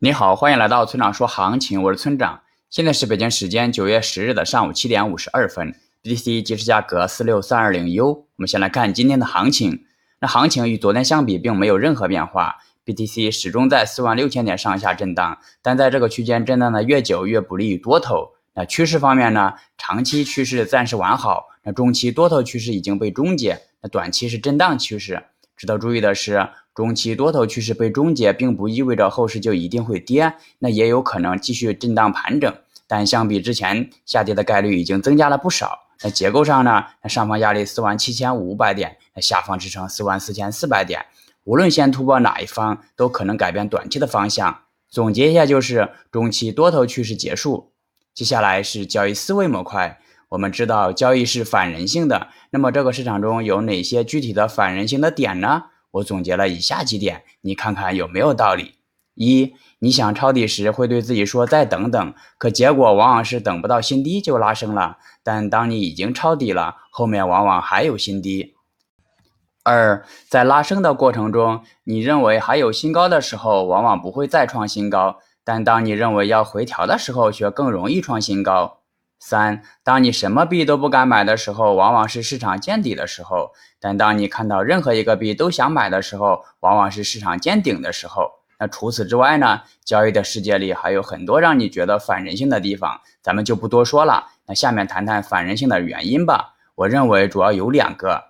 你好，欢迎来到村长说行情，我是村长。现在是北京时间九月十日的上午七点五十二分，BTC 即时价格四六三二零 U。我们先来看今天的行情，那行情与昨天相比并没有任何变化，BTC 始终在四万六千点上下震荡，但在这个区间震荡的越久越不利于多头。那趋势方面呢，长期趋势暂时完好，那中期多头趋势已经被终结，那短期是震荡趋势。值得注意的是。中期多头趋势被终结，并不意味着后市就一定会跌，那也有可能继续震荡盘整。但相比之前，下跌的概率已经增加了不少。那结构上呢？那上方压力四万七千五百点，那下方支撑四万四千四百点。无论先突破哪一方，都可能改变短期的方向。总结一下，就是中期多头趋势结束。接下来是交易思维模块。我们知道交易是反人性的，那么这个市场中有哪些具体的反人性的点呢？我总结了以下几点，你看看有没有道理？一，你想抄底时会对自己说再等等，可结果往往是等不到新低就拉升了。但当你已经抄底了，后面往往还有新低。二，在拉升的过程中，你认为还有新高的时候，往往不会再创新高；但当你认为要回调的时候，却更容易创新高。三，当你什么币都不敢买的时候，往往是市场见底的时候；但当你看到任何一个币都想买的时候，往往是市场见顶的时候。那除此之外呢？交易的世界里还有很多让你觉得反人性的地方，咱们就不多说了。那下面谈谈反人性的原因吧。我认为主要有两个：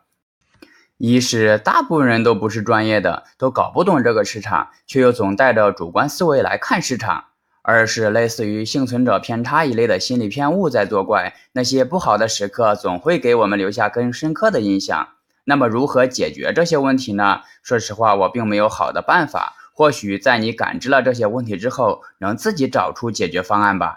一是大部分人都不是专业的，都搞不懂这个市场，却又总带着主观思维来看市场。而是类似于幸存者偏差一类的心理偏误在作怪，那些不好的时刻总会给我们留下更深刻的印象。那么如何解决这些问题呢？说实话，我并没有好的办法。或许在你感知了这些问题之后，能自己找出解决方案吧。